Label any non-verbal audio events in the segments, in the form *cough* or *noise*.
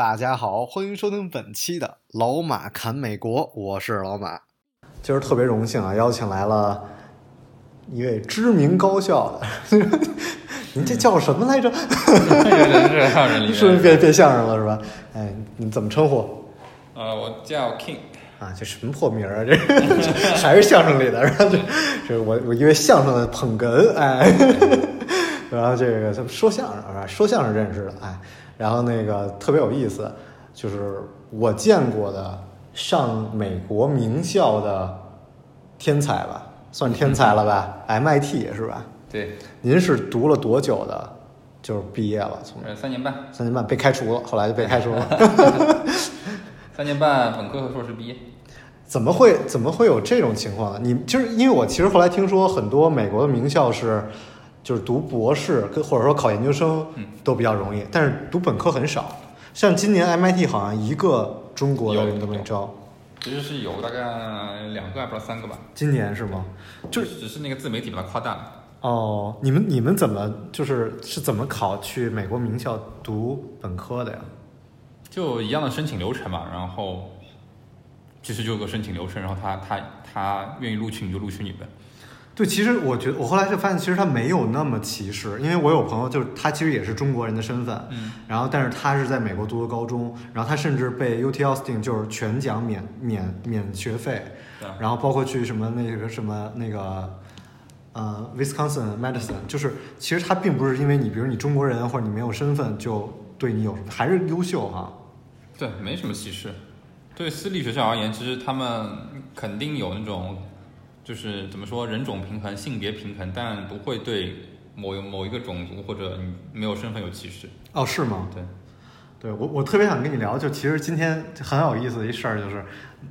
大家好，欢迎收听本期的《老马侃美国》，我是老马。今儿特别荣幸啊，邀请来了一位知名高校的，*laughs* 您这叫什么来着？人 *laughs* 是相声里面是不是变变相声了是吧？哎，你怎么称呼呃，我叫 King，啊？这什么破名儿啊？这 *laughs* 还是相声里的，然后这这我我一位相声的捧哏，哎，然后这个他说相声啊，说相声认识的，哎，然后那个特别有意思，就是我见过的上美国名校的天才吧，算天才了吧？MIT 是吧？对，您是读了多久的？就是毕业了，从呃，三年半，三年半被开除了，后来就被开除了。*laughs* 三年半本科和硕士毕业。*laughs* 怎么会怎么会有这种情况呢？你就是因为我其实后来听说很多美国的名校是，就是读博士跟或者说考研究生嗯都比较容易，但是读本科很少。像今年 MIT 好像一个中国的人都没招，其实是有大概两个，还不知道三个吧，今年是吗？就只是那个自媒体把它夸大了。哦，你们你们怎么就是是怎么考去美国名校读本科的呀？就一样的申请流程嘛，然后其实就有个申请流程，然后他他他愿意录取你就录取你呗。对，其实我觉得我后来就发现，其实他没有那么歧视，因为我有朋友就是他其实也是中国人的身份，嗯，然后但是他是在美国读的高中，然后他甚至被 UT Austin 就是全奖免免免学费，然后包括去什么那个什么那个呃 Wisconsin Madison，就是其实他并不是因为你比如你中国人或者你没有身份就对你有什么，还是优秀哈。对，没什么歧视。对私立学校而言，其实他们肯定有那种，就是怎么说人种平衡、性别平衡，但不会对某某一个种族或者你没有身份有歧视。哦，是吗？对，对我，我特别想跟你聊，就其实今天很有意思的一事儿，就是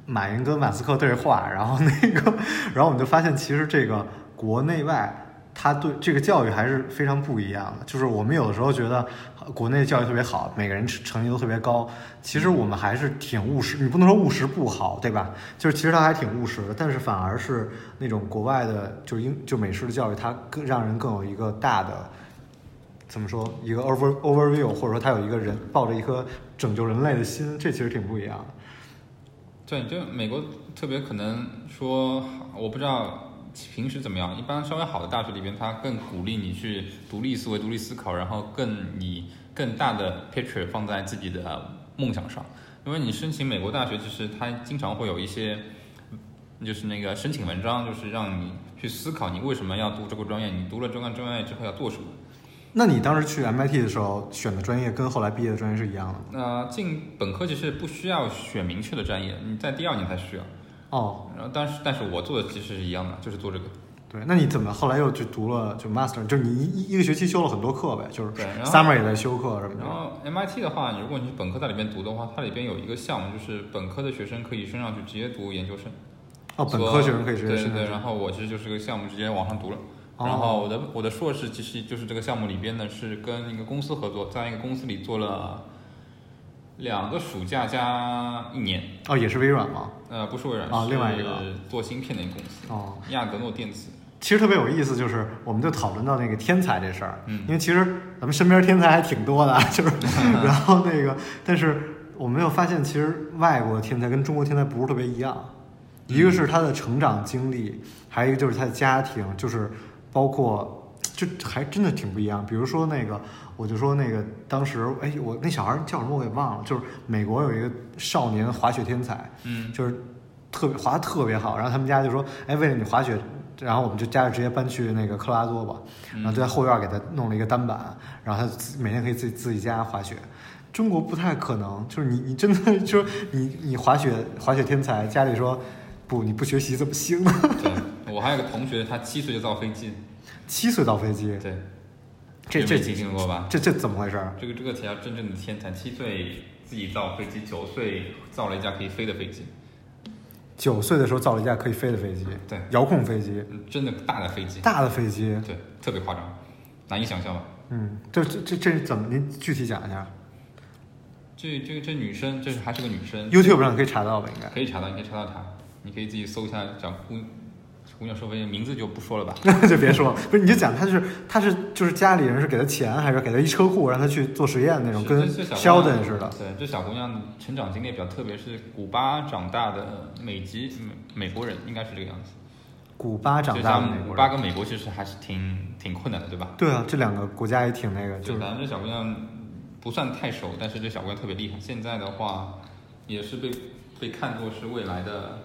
马云跟马斯克对话，然后那个，然后我们就发现，其实这个国内外，他对这个教育还是非常不一样的。就是我们有的时候觉得国内教育特别好，每个人成绩都特别高，其实我们还是挺务实。你不能说务实不好，对吧？就是其实他还挺务实的，但是反而是那种国外的，就英就美式的教育，它更让人更有一个大的。怎么说一个 over overview，或者说他有一个人抱着一颗拯救人类的心，这其实挺不一样的。对，就美国特别可能说，我不知道平时怎么样，一般稍微好的大学里边，它更鼓励你去独立思维、独立思考，然后更以更大的 picture 放在自己的梦想上。因为你申请美国大学，其实它经常会有一些，就是那个申请文章，就是让你去思考你为什么要读这个专业，你读了这个专业之后要做什么。那你当时去 MIT 的时候选的专业跟后来毕业的专业是一样的吗？那进本科其实不需要选明确的专业，你在第二年才需要。哦，然后，但是但是我做的其实是一样的，就是做这个。对，那你怎么后来又去读了就 master？就是你一一个学期修了很多课呗，就是 summer 也在修课什么的。然后 MIT 的话，你如果你是本科在里边读的话，它里边有一个项目，就是本科的学生可以升上去直接读研究生。哦，本科学生可以直接对对对，然后我其实就是这个项目直接往上读了。哦然后我的我的硕士其实就是这个项目里边呢，是跟一个公司合作，在一个公司里做了两个暑假加一年。哦，也是微软吗？呃，不是微软，啊另外一个做芯片的一个公司，哦，亚格诺电子。其实特别有意思，就是我们就讨论到那个天才这事儿，嗯因为其实咱们身边天才还挺多的，*laughs* 就是，*laughs* 然后那个，但是我们又发现，其实外国的天才跟中国天才不是特别一样，一个是他的成长经历，还有一个就是他的家庭，就是包括，就还真的挺不一样。比如说那个，我就说那个当时，哎，我那小孩叫什么我给忘了，就是美国有一个少年滑雪天才，嗯，就是特别滑得特别好，然后他们家就说，哎，为了你滑雪，然后我们就家里直接搬去那个科罗拉多吧，然后就在后院给他弄了一个单板，然后他每天可以自己自己家滑雪。中国不太可能，就是你你真的 *laughs* 就是你你滑雪滑雪天才，家里说不你不学习怎么行？呢？*laughs* 对，我还有个同学，他七岁就造飞机，七岁造飞机，对，这这听说过吧？这这怎么回事儿？这个这个才叫真正的天才，七岁自己造飞机，九岁造了一架可以飞的飞机，九岁的时候造了一架可以飞的飞机，对遥控飞机，嗯真的大的飞机，大的飞机，对，特别夸张，难以想象吧？嗯，这这这这是怎么？您具体讲一下这这这女生，这是还是个女生，？YouTube 上可以查到吧？应该。可以查到，你可以查到她，你可以自己搜一下讲姑姑娘说不定，名字就不说了吧。那 *laughs* 就别说了，不是你就讲他是他是就是家里人是给他钱，还是给他一车库让他去做实验那种，跟 Sheldon 似的。对，这小姑娘成长经历比较特别，是古巴长大的美籍美美国人，应该是这个样子。古巴长大的美像古巴。跟美国其实还是挺挺困难的，对吧？对啊，这两个国家也挺那个，就咱，这小姑娘不算太熟，但是这小姑娘特别厉害。现在的话，也是被被看作是未来的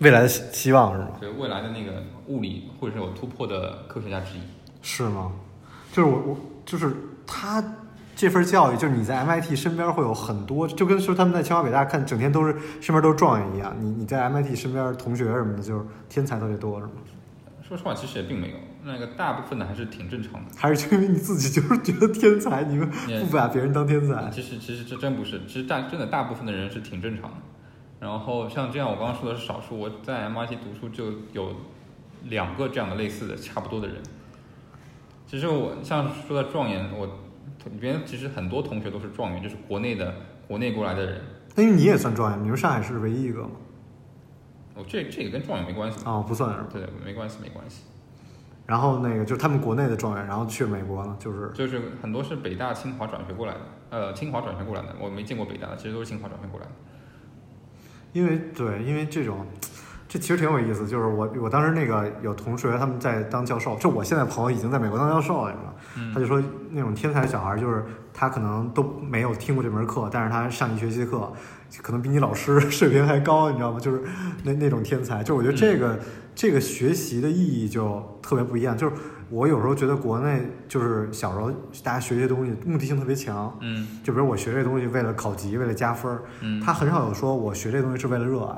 未来的希希望是吗？对未来的那个物理或者是有突破的科学家之一。是吗？就是我我就是他这份教育，就是你在 MIT 身边会有很多，就跟说他们在清华北大看整天都是身边都是状元一样，你你在 MIT 身边同学什么的，就是天才特别多是吗？说实话，其实也并没有，那个大部分的还是挺正常的。还是因为你自己就是觉得天才，你们不把别人当天才？其实其实这真不是，其实大真的大部分的人是挺正常的。然后像这样，我刚刚说的是少数，我在 MIT 读书就有两个这样的类似的差不多的人。其实我像说到状元，我里边其实很多同学都是状元，就是国内的国内过来的人。那你也算状元，你们上海市唯一一个吗？哦，这这个跟状元没关系。哦，不算是吧。对，没关系，没关系。然后那个就是他们国内的状元，然后去美国了，就是就是很多是北大、清华转学过来的，呃，清华转学过来的，我没见过北大的，其实都是清华转学过来的。因为对，因为这种，这其实挺有意思。就是我我当时那个有同学他们在当教授，就我现在朋友已经在美国当教授了，你知道吗？嗯他就说那种天才小孩，就是他可能都没有听过这门课，但是他上一学期的课，可能比你老师 *laughs* 水平还高，你知道吗？就是那那种天才。就我觉得这个、这个学习的意义就特别不一样。就是我有时候觉得国内就是小时候大家学这些东西目的性特别强，嗯就比如我学这东西为了考级，为了加分儿，嗯他很少有说我学这东西是为了热爱。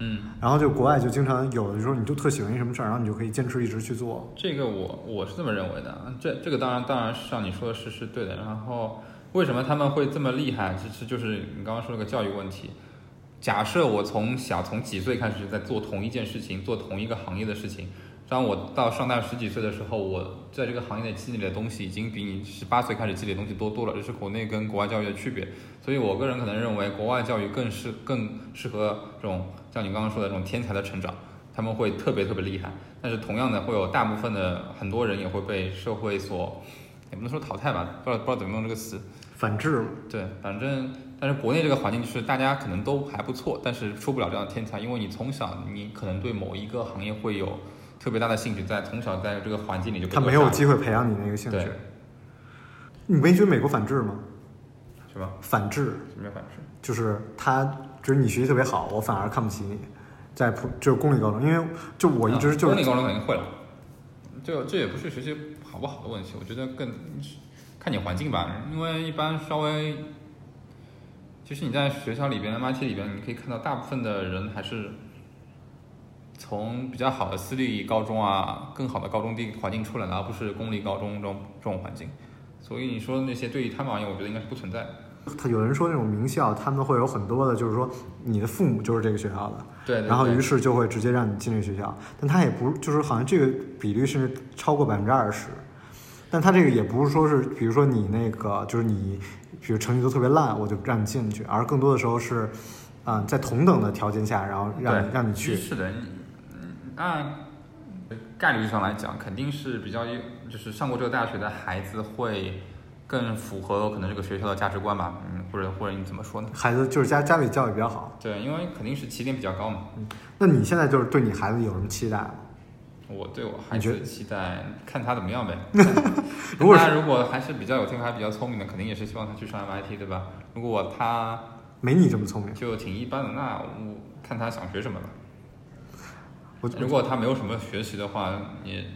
嗯，然后就国外就经常有的时候你就特喜欢一什么事儿，然后你就可以坚持一直去做。这个我我是这么认为的，这这个当然当然像你说的是是对的。然后为什么他们会这么厉害？其实就是你刚刚说那个教育问题。假设我从小从几岁开始在做同一件事情，做同一个行业的事情，当我到上大十几岁的时候，我在这个行业内积累的东西已经比你十八岁开始积累的东西多多了，这是国内跟国外教育的区别。所以我个人可能认为，国外教育更适更适合这种像你刚刚说的这种天才的成长，他们会特别特别厉害。但是同样的，会有大部分的很多人也会被社会所也不能说淘汰吧，不知道不知道怎么用这个词。反制，对，反正但是国内这个环境就是大家可能都还不错，但是出不了这样的天才，因为你从小你可能对某一个行业会有特别大的兴趣，在从小在这个环境里就他没有机会培养你那个兴趣对。你没觉得美国反制吗？是吧？反制什么叫反制？就是他就是你学习特别好，我反而看不起你，在普就是公立高中，因为就我一直就是公立高中肯定会了，就这也不是学习好不好的问题，我觉得更看你环境吧，因为一般稍微，其实你在学校里边 MIT 里边，你可以看到大部分的人还是从比较好的私立高中啊，更好的高中地环境出来的，而不是公立高中这种这种环境。所以你说的那些对于他们而言，我觉得应该是不存在。他有人说那种名校，他们会有很多的，就是说你的父母就是这个学校的，对对对然后于是就会直接让你进这个学校，但他也不就是好像这个比率甚至超过百分之二十，但他这个也不是说是，比如说你那个就是你，比如成绩都特别烂，我就让你进去，而更多的时候是，啊、在同等的条件下，然后让你让你去，是的，嗯，按概率上来讲，肯定是比较优，就是上过这个大学的孩子会更符合可能这个学校的价值观吧，嗯，或者或者你怎么说呢？孩子就是家家里教育比较好。对，因为肯定是起点比较高嘛。嗯那你现在就是对你孩子有什么期待吗？我对我孩子的期待，看他怎么样呗。*laughs* 如果是他如果还是比较有天赋，还比较聪明的，肯定也是希望他去上 MIT，对吧？如果他没你这么聪明，就挺一般的，那我看他想学什么吧。我如果他没有什么学习的话，你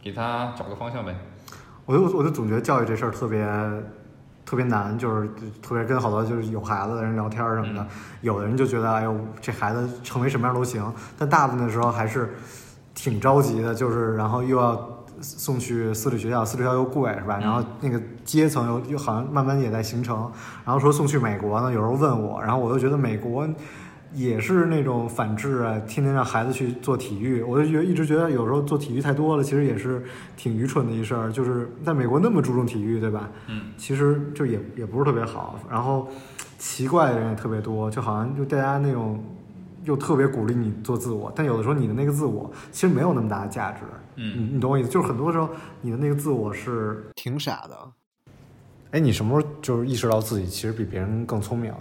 给他找个方向呗。我就我就总觉得教育这事儿特别特别难，就是特别跟好多就是有孩子的人聊天儿什么的，嗯有的人就觉得哎呦这孩子成为什么样都行，但大部分的时候还是挺着急的，就是然后又要送去私立学校，私立学校又贵是吧？嗯然后那个阶层又又好像慢慢也在形成。然后说送去美国呢，有时候问我，然后我又觉得美国也是那种反制啊，天天让孩子去做体育，我就觉得一直觉得有时候做体育太多了，其实也是挺愚蠢的一事儿。就是在美国那么注重体育，对吧？嗯，其实就也也不是特别好。然后奇怪的人也特别多，就好像就大家那种又特别鼓励你做自我，但有的时候你的那个自我其实没有那么大的价值。嗯你你懂我意思？就是很多时候你的那个自我是挺傻的。哎，你什么时候就是意识到自己其实比别人更聪明啊？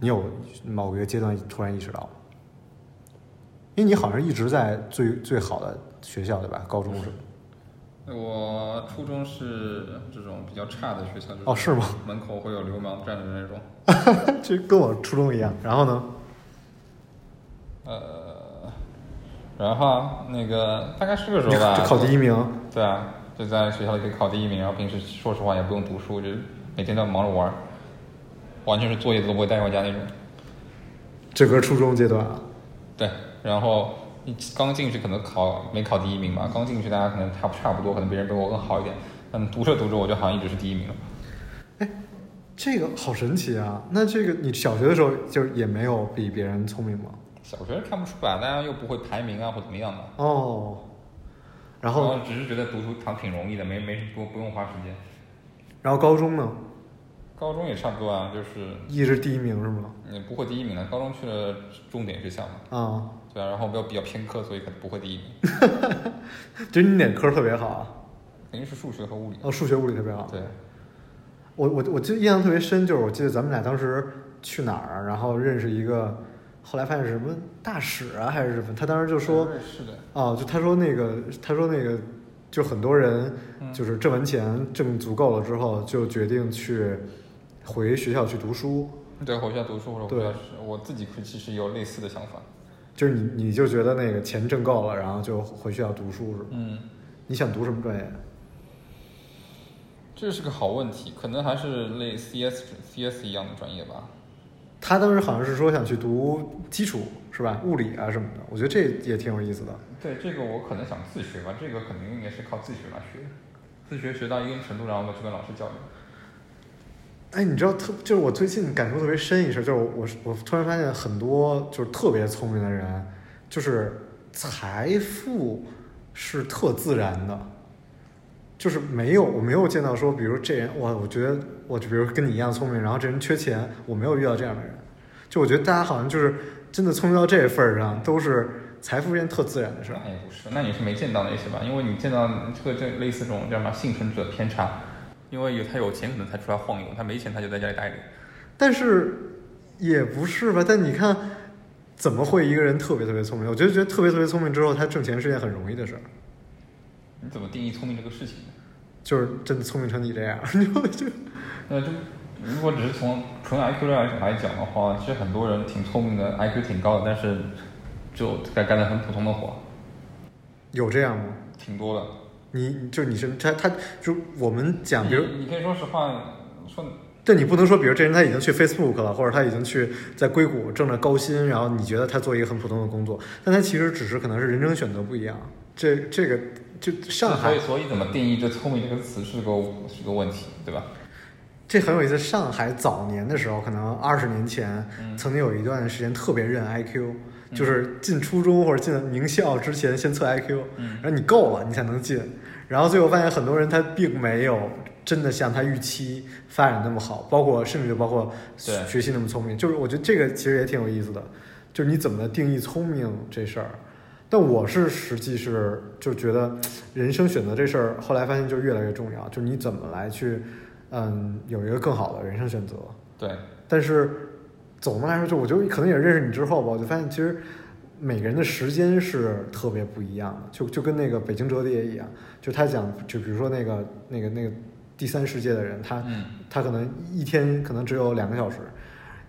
你有某个阶段突然意识到吗？因为你好像一直在最最好的学校对吧？高中是？我初中是这种比较差的学校，就哦是吗？门口会有流氓站着的那种。*laughs* 就跟我初中一样。然后呢？呃，然后那个大概是个时候吧，就考第一名。对啊，就在学校里可以考第一名，然后平时说实话也不用读书，就每天都忙着玩儿，完全是作业都不会带回家那种。整个初中阶段啊，对，然后你刚进去可能考没考第一名吧，刚进去大家可能差不差不多，可能别人比我更好一点，但读着读着我就好像一直是第一名了。这个好神奇啊！那这个你小学的时候就也没有比别人聪明吗？小学看不出来，大家又不会排名啊或怎么样的，哦，然后只是觉得读书好像挺容易的，没没不不用花时间。然后高中呢，高中也差不多啊，就是一直第一名是吗？嗯不会第一名的，高中去了重点学校嘛，啊、对啊，然后比较比较偏科，所以可能不会第一名，就你哪科特别好啊？肯定是数学和物理。哦，数学、物理特别好。对，我我我记得印象特别深，就是我记得咱们俩当时去哪儿啊，然后认识一个，后来发现是什么大使啊还是什么，他当时就说，是的，哦，就他说那个，他说那个，就很多人嗯就是挣完钱挣足够了之后，就决定去回学校去读书，对，回学校读书或者对回我自己其实有类似的想法。就是你你就觉得那个钱挣够了，然后就回学校读书是吗？嗯，你想读什么专业？这是个好问题，可能还是类 CS CS 一样的专业吧。他当时好像是说想去读基础是吧？物理啊什么的，我觉得这也挺有意思的。对，这个我可能想自学吧，这个肯定也是靠自学来学，自学学到一定程度，然后去跟老师交流。哎，你知道特就是我最近感触特别深一事，就是我我突然发现很多就是特别聪明的人，就是财富是特自然的，就是没有我没有见到说，比如这人我，我觉得我就比如跟你一样聪明，然后这人缺钱，我没有遇到这样的人。就我觉得大家好像就是真的聪明到这份儿上，都是财富是件特自然的事儿。那也不是，那你是没见到那些吧？因为你见到这个这类似这种叫什么幸存者偏差，因为有他有钱可能才出来晃悠，他没钱他就在家里待着。但是也不是吧？但你看，怎么会一个人特别特别聪明？我觉得觉得特别特别聪明之后，他挣钱是件很容易的事儿，你怎么定义聪明这个事情呢？*laughs* 就是真的聪明成你这样，*laughs* 就就那就如果只是从纯 IQ 来来讲的话，其实很多人挺聪明的，IQ 挺高的，但是就干干的很普通的活，有这样吗？挺多的。你就你是他他就我们讲，比如你你可以说实话，说但你不能说，比如这人他已经去 Facebook 了，或者他已经去在硅谷挣着高薪，然后你觉得他做一个很普通的工作，但他其实只是可能是人生选择不一样。这这个就上海所以所以怎么定义这聪明这个词是个是个问题，对吧？这很有意思。上海早年的时候，可能二十年前，嗯曾经有一段时间特别认 IQ，、就是进初中或者进名校之前先测 IQ，、嗯然后你够了你才能进。然后最后发现很多人他并没有真的像他预期发展那么好，包括甚至就包括对学习那么聪明。就是我觉得这个其实也挺有意思的，就是你怎么定义聪明这事儿。但我是实际是就觉得人生选择这事儿，后来发现就越来越重要，就是你怎么来去，嗯，有一个更好的人生选择。对，但是总的来说，就我就可能也认识你之后吧，我就发现其实每个人的时间是特别不一样的，就就跟那个北京折叠一样，就他讲，就比如说那个那个那个第三世界的人，他、嗯，他可能一天可能只有两个小时。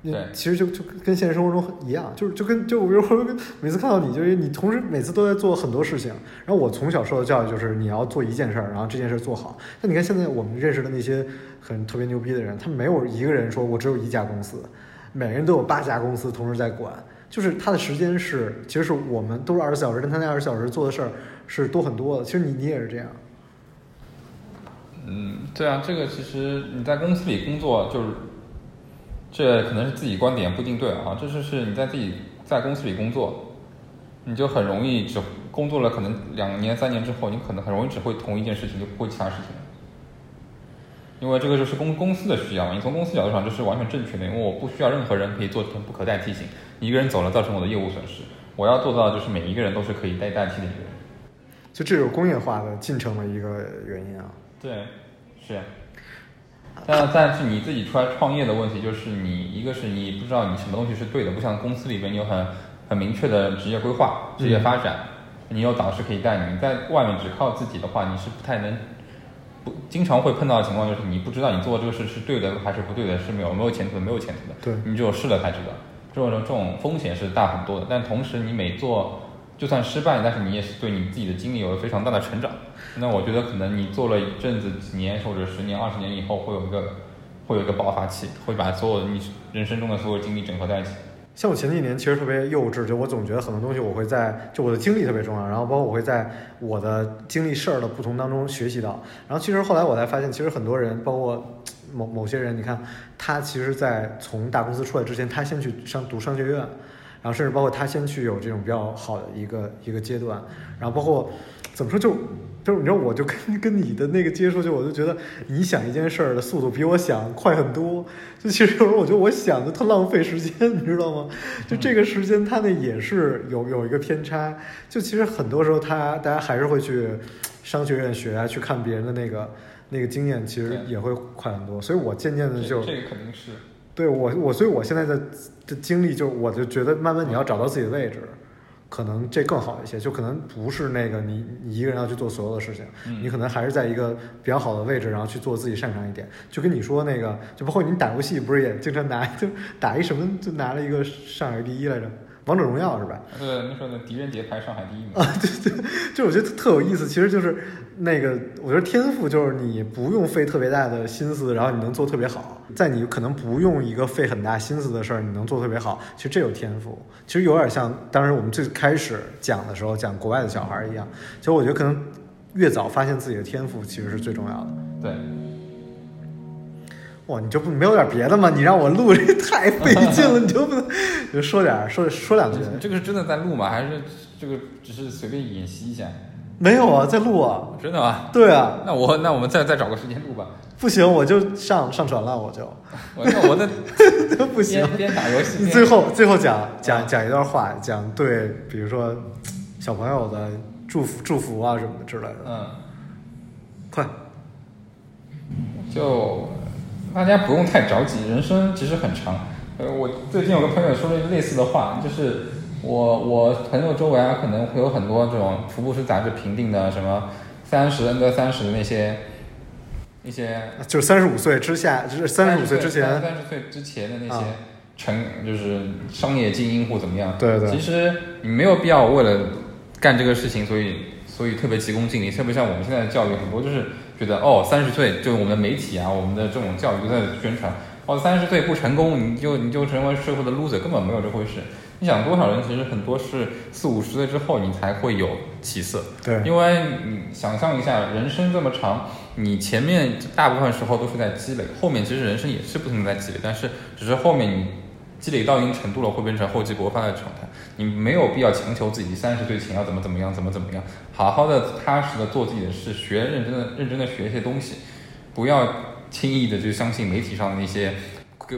你对其实就就跟现实生活中一样，就是就跟就比如说每次看到你，就是你同时每次都在做很多事情。然后我从小受的教育就是你要做一件事儿，然后这件事儿做好。那你看现在我们认识的那些很特别牛逼的人，他没有一个人说我只有一家公司，每个人都有八家公司同时在管。就是他的时间是，其实是我们都是二十四小时，但他那二十四小时做的事儿是多很多的。其实你你也是这样，嗯，对啊，这个其实你在公司里工作，就是这可能是自己观点不一定对啊，这就是你在自己在公司里工作，你就很容易只工作了可能两年三年之后，你可能很容易只会同一件事情，就不会其他事情。因为这个就是公公司的需要，你从公司角度上这是完全正确的，因为我不需要任何人可以做成不可代替性，一个人走了造成我的业务损失，我要做到就是每一个人都是可以代代替的一个人。就这就是工业化的进程的一个原因啊。对，是。但但是你自己出来创业的问题就是你一个是你不知道你什么东西是对的，不像公司里边你有很很明确的职业规划、职业发展，你有导师可以带你。你在外面只靠自己的话，你是不太能不经常会碰到的情况就是你不知道你做这个事是对的还是不对的，是没有没有前途的，没有前途的。对你只有试了才知道，这种这种风险是大很多的。但同时你每做就算失败，但是你也是对你自己的经历有了非常大的成长。那我觉得可能你做了一阵子、几年或者十年、二十年以后，会有一个会有一个爆发期，会把所有你人生中的所有经历整合在一起。像我前几年其实特别幼稚，就我总觉得很多东西我会在就我的经历特别重要，然后包括我会在我的经历事儿的不同当中学习到。然后其实后来我才发现，其实很多人，包括某某些人，你看他其实，在从大公司出来之前，他先去上读商学院，然后甚至包括他先去有这种比较好的一个一个阶段，然后包括怎么说就。就是你知道，我就跟跟你的那个接触，就我就觉得你想一件事儿的速度比我想快很多。就其实有时候我觉得我想的特浪费时间，*laughs* 你知道吗？就这个时间它那也是有有一个偏差。就其实很多时候，他大家还是会去商学院学啊，去看别人的那个那个经验，其实也会快很多。所以我渐渐的就这个肯定是对我我所以我现在的的经历，就我就觉得慢慢你要找到自己的位置。可能这更好一些，就可能不是那个你你一个人要去做所有的事情，你可能还是在一个比较好的位置，然后去做自己擅长一点。就跟你说那个，就包括你打游戏，不是也经常拿就打一什么就拿了一个上海第一来着，王者荣耀是吧？*laughs* 对，那时候的狄仁杰排上海第一名。啊，对对，*laughs* 就我觉得特有意思，其实就是那个，我觉得天赋就是你不用费特别大的心思，然后你能做特别好。在你可能不用一个费很大心思的事儿，你能做特别好，其实这有天赋。其实有点像当时我们最开始讲的时候讲国外的小孩一样。其实我觉得可能越早发现自己的天赋，其实是最重要的。对。哇，你就不没有点别的吗？你让我录这太费 *laughs* 劲了，你就不能就说点说说两句？这个是真的在录吗？还是这个只是随便演习一下？没有啊，在录啊。真的吗？对啊。那我那我们再再找个时间录吧。不行，我就上上传了，我就。*laughs* 我那我那 *laughs* 不行。边打游戏。最后最后讲讲讲一段话，讲对，比如说小朋友的祝福祝福啊什么的之类的。嗯。快。就大家不用太着急，人生其实很长。呃，我最近有个朋友说了类似的话，就是我我朋友周围啊，可能会有很多这种福布斯杂志评定的什么三十 under 三十的那些。那些就是三十五岁之下，就是三十五岁之前，三十岁之前的那些成就是商业精英或怎么样。对对。其实你没有必要为了干这个事情，所以所以特别急功近利。特别像我们现在的教育，很多就是觉得哦，三十岁就我们的媒体啊，我们的这种教育都在宣传，哦，三十岁不成功，你就你就成为社会的 loser，根本没有这回事。你想多少人其实很多是四五十岁之后你才会有起色。对。因为你想象一下，人生这么长。你前面大部分时候都是在积累，后面其实人生也是不停的在积累，但是只是后面你积累到一定程度了，会变成厚积薄发的状态。你没有必要强求自己三十岁前要怎么怎么样，怎么怎么样，好好的踏实的做自己的事，学认真的认真的学一些东西，不要轻易的就相信媒体上的那些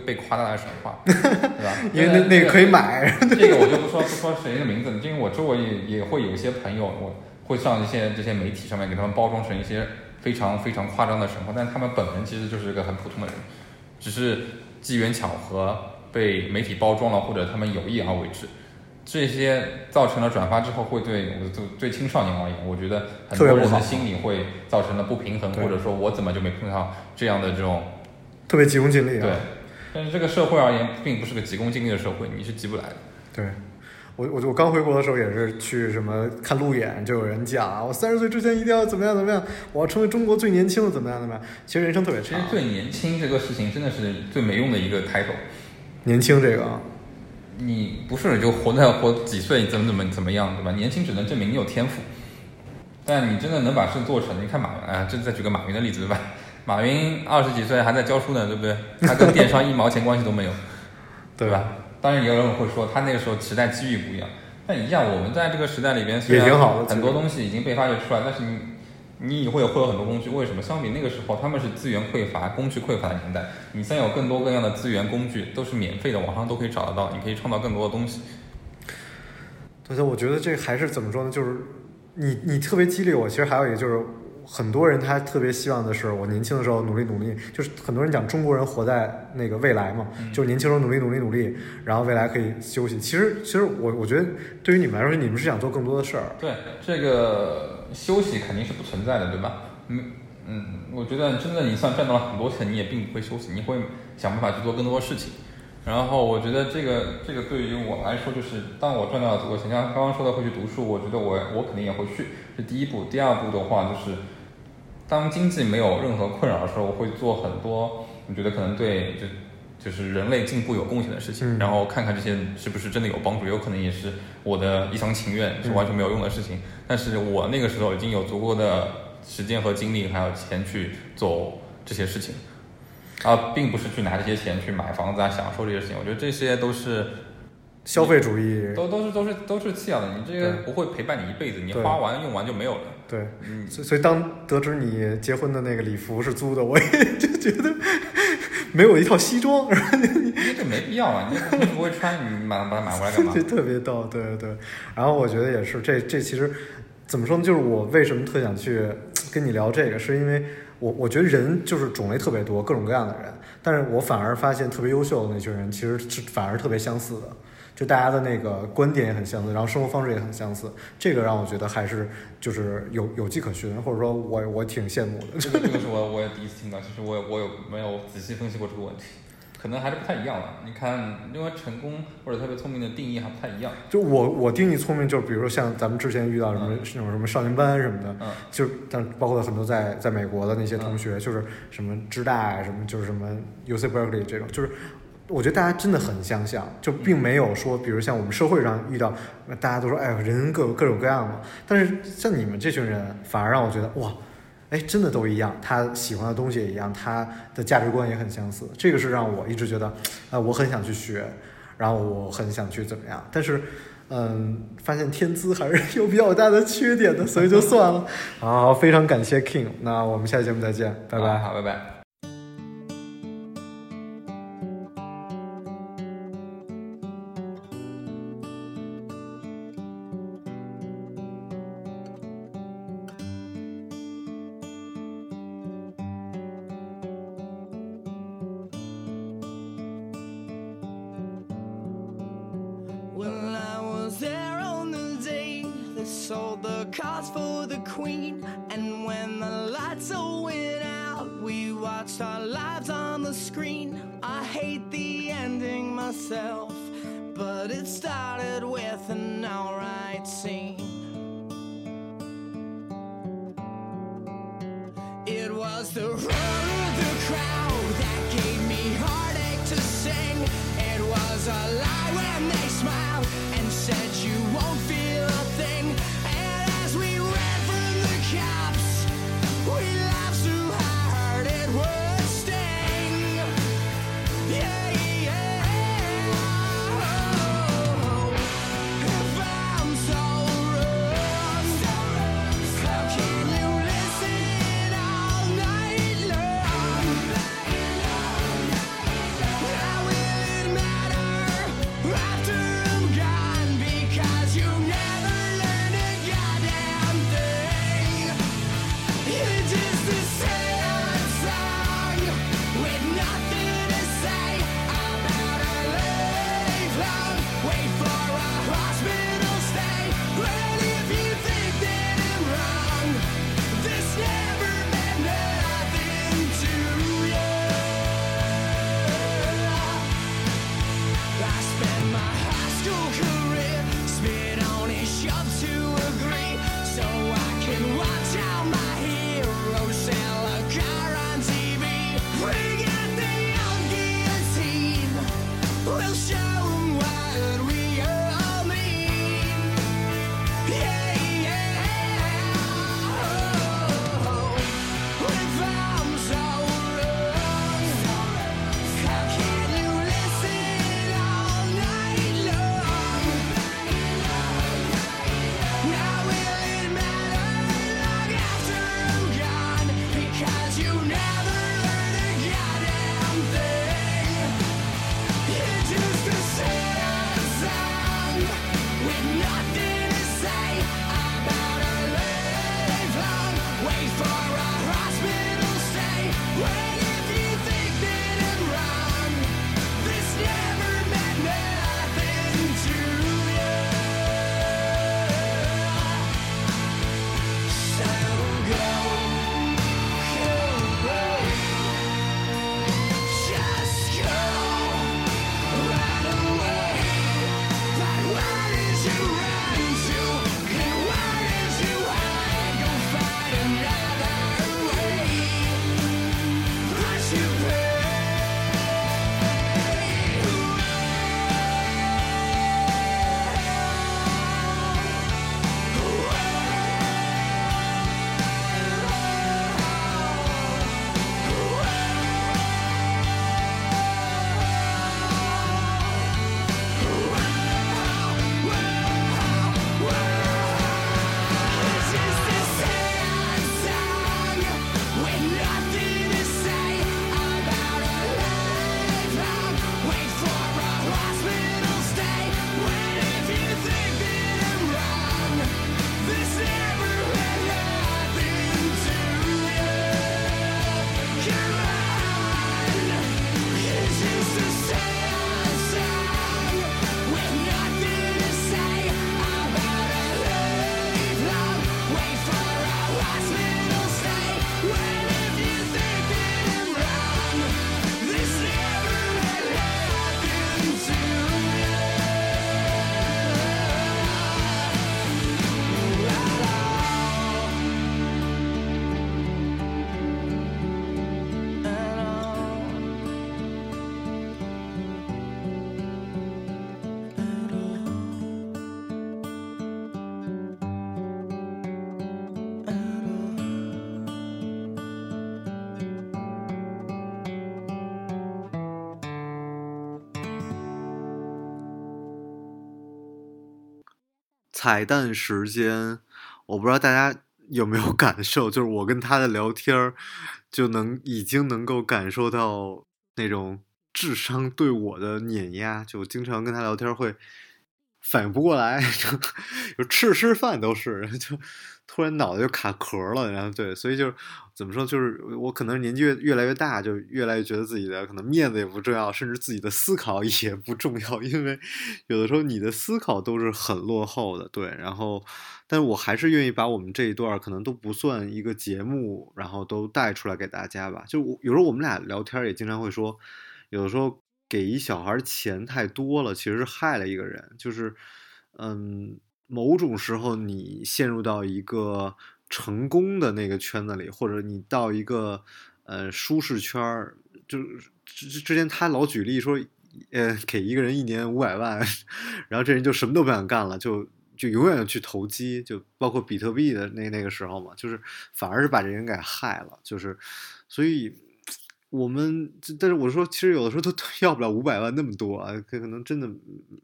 被夸大的神话，*laughs* 对吧？因为那那个可以买。这个我就不说不说谁的名字，因为我周围也也会有一些朋友，我会上一些这些媒体上面给他们包装成一些。非常非常夸张的神话，但他们本人其实就是一个很普通的人，只是机缘巧合被媒体包装了，或者他们有意而为之。这些造成了转发之后，会对我对对青少年而言，我觉得很多人的心理会造成了不平衡，或者说我怎么就没碰到这样的这种特别急功近利？啊对，但是这个社会而言，并不是个急功近利的社会，你是急不来的。对。我我我刚回国的时候也是去什么看路演，就有人讲我三十岁之前一定要怎么样怎么样，我要成为中国最年轻的怎么样怎么样。其实人生特别长。其实最年轻这个事情真的是最没用的一个 title。年轻这个，你不是就活在活几岁怎么怎么怎么样对吧？年轻只能证明你有天赋。但你真的能把事做成，你看马云，哎，这再举个马云的例子对吧？*laughs* 马云二十几岁还在教书呢，对不对？*laughs* 他跟电商一毛钱关系都没有，*laughs* 对吧？当然也有人会说他那个时候时代机遇不一样，但一样，我们在这个时代里边虽然很多东西已经被发掘出来，但是你你会有会有很多工具，为什么？相比那个时候，他们是资源匮乏、工具匮乏的年代，你现在有更多各样的资源工具都是免费的，网上都可以找得到，你可以创造更多的东西。对对，我觉得这还是怎么说呢？就是你你特别激励我。其实还有一个就是，很多人他特别希望的是，我年轻的时候努力努力。就是很多人讲中国人活在那个未来嘛，就是年轻时候努力努力努力，然后未来可以休息。其实其实我我觉得对于你们来说，你们是想做更多的事儿。对，这个休息肯定是不存在的，对吧？嗯嗯，我觉得真的你算赚到了很多钱，你也并不会休息，你会想办法去做更多的事情。然后我觉得这个这个对于我来说，就是当我赚到了足够钱，像刚刚说的会去读书，我觉得我我肯定也会去，是第一步。第二步的话就是，当经济没有任何困扰的时候，我会做很多我觉得可能对就就是人类进步有贡献的事情，嗯然后看看这些是不是真的有帮助，有可能也是我的一厢情愿，是完全没有用的事情。但是我那个时候已经有足够的时间和精力，还有钱去做这些事情。啊，并不是去拿这些钱去买房子啊，享受这些事情。我觉得这些都是消费主义，都都是都是都是次要的，你这个不会陪伴你一辈子，你花完用完就没有了。对，嗯，所以所以当得知你结婚的那个礼服是租的，我也就觉得没有一套西装，这没必要啊，你不会穿，你买把它买回来干嘛 *laughs* 就？特别逗，对对对。然后我觉得也是，这这其实怎么说呢？就是我为什么特想去跟你聊这个，是因为我我觉得人就是种类特别多，各种各样的人，但是我反而发现特别优秀的那群人，其实是反而特别相似的。就大家的那个观点也很相似，然后生活方式也很相似，这个让我觉得还是就是有有迹可循，或者说我我挺羡慕的。这个这个是我我也第一次听到，其实我我有没有仔细分析过这个问题，可能还是不太一样的。你看，因为成功或者特别聪明的定义还不太一样。就我我定义聪明，就是比如说像咱们之前遇到什么那种什么少年班什么的，嗯就但包括很多在在美国的那些同学，就是什么芝大呀，什么就是什么 UC Berkeley 这种，就是我觉得大家真的很相像，就并没有说，比如像我们社会上遇到，大家都说哎呀人各有各种各样嘛，但是像你们这群人，反而让我觉得哇。哎，真的都一样，他喜欢的东西也一样，他的价值观也很相似，这个是让我一直觉得，呃，我很想去学，然后我很想去怎么样，但是，嗯，发现天资还是有比较大的缺点的，所以就算了。好，非常感谢 King，那我们下期节目再见，拜拜。好，拜拜。彩蛋时间，我不知道大家有没有 *laughs* 感受，就是我跟他的聊天儿，就能已经能够感受到那种智商对我的碾压。就经常跟他聊天会反应不过来，*laughs* 就吃吃饭都是，*laughs* 就突然脑袋就卡壳了，然后对，所以就是怎么说，就是我可能年纪越越来越大，就越来越觉得自己的可能面子也不重要，甚至自己的思考也不重要，*laughs* 因为有的时候你的思考都是很落后的，对，然后，但是我还是愿意把我们这一段可能都不算一个节目，然后都带出来给大家吧。就我有时候我们俩聊天也经常会说，有的时候给一小孩钱太多了，其实是害了一个人，就是，嗯，某种时候你陷入到一个成功的那个圈子里，或者你到一个呃舒适圈儿，就之之之前他老举例说，呃，给一个人一年五百万，然后这人就什么都不想干了，就就永远去投机，就包括比特币的那那个时候嘛，就是反而是把这人给害了，就是所以。我们，但是我说，其实有的时候都要不了五百万那么多啊，可可能真的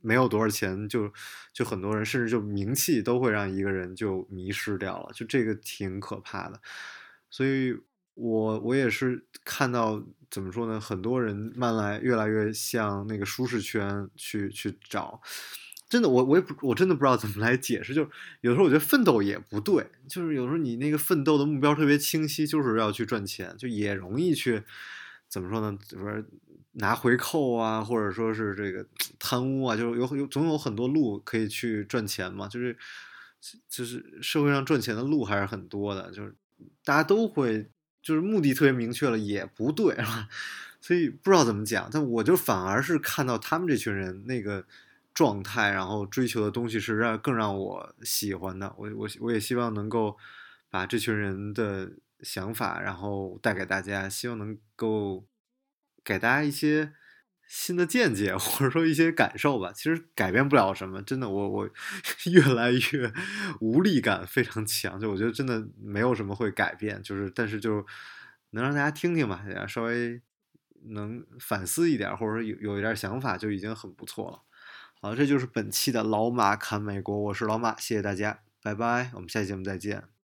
没有多少钱，就就很多人，甚至就名气都会让一个人就迷失掉了，就这个挺可怕的。所以我我也是看到怎么说呢，很多人慢来越来越向那个舒适圈去去找。真的，我我也不，我真的不知道怎么来解释。就是有时候我觉得奋斗也不对，就是有时候你那个奋斗的目标特别清晰，就是要去赚钱，就也容易去怎么说呢？就是拿回扣啊，或者说是这个贪污啊，就是有有总有很多路可以去赚钱嘛。就是就是社会上赚钱的路还是很多的，就是大家都会就是目的特别明确了，也不对，是吧？所以不知道怎么讲，但我就反而是看到他们这群人那个。状态，然后追求的东西是让更让我喜欢的。我我我也希望能够把这群人的想法，然后带给大家，希望能够给大家一些新的见解，*laughs* 或者说一些感受吧。其实改变不了什么，真的，我我 *laughs* 越来越无力感非常强，就我觉得真的没有什么会改变，就是但是就能让大家听听吧，稍微能反思一点，或者说有有一点想法，就已经很不错了。好，这就是本期的老马侃美国，我是老马，谢谢大家，拜拜，我们下期节目再见。